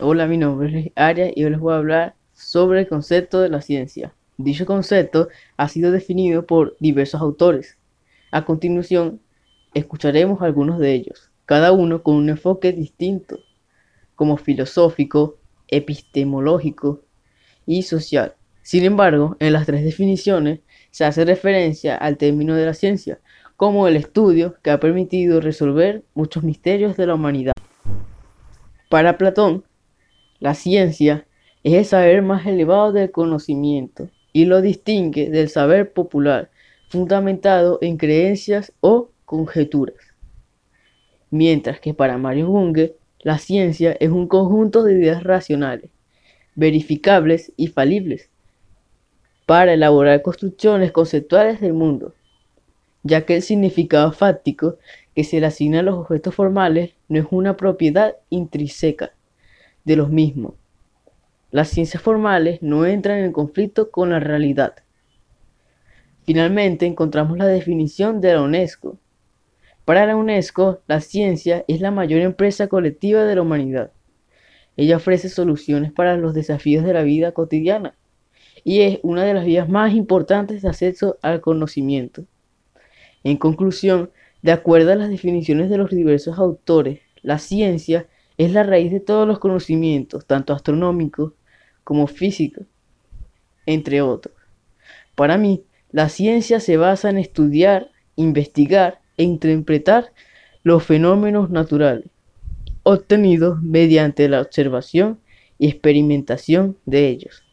Hola, mi nombre es Arias y hoy les voy a hablar sobre el concepto de la ciencia. Dicho concepto ha sido definido por diversos autores. A continuación, escucharemos algunos de ellos, cada uno con un enfoque distinto, como filosófico, epistemológico y social. Sin embargo, en las tres definiciones se hace referencia al término de la ciencia, como el estudio que ha permitido resolver muchos misterios de la humanidad. Para Platón, la ciencia es el saber más elevado del conocimiento y lo distingue del saber popular, fundamentado en creencias o conjeturas. Mientras que para Mario Bunge, la ciencia es un conjunto de ideas racionales, verificables y falibles, para elaborar construcciones conceptuales del mundo, ya que el significado fáctico que se le asigna a los objetos formales no es una propiedad intrínseca de los mismos. Las ciencias formales no entran en conflicto con la realidad. Finalmente encontramos la definición de la UNESCO. Para la UNESCO, la ciencia es la mayor empresa colectiva de la humanidad. Ella ofrece soluciones para los desafíos de la vida cotidiana y es una de las vías más importantes de acceso al conocimiento. En conclusión, de acuerdo a las definiciones de los diversos autores, la ciencia es la raíz de todos los conocimientos, tanto astronómicos como físicos, entre otros. Para mí, la ciencia se basa en estudiar, investigar e interpretar los fenómenos naturales, obtenidos mediante la observación y experimentación de ellos.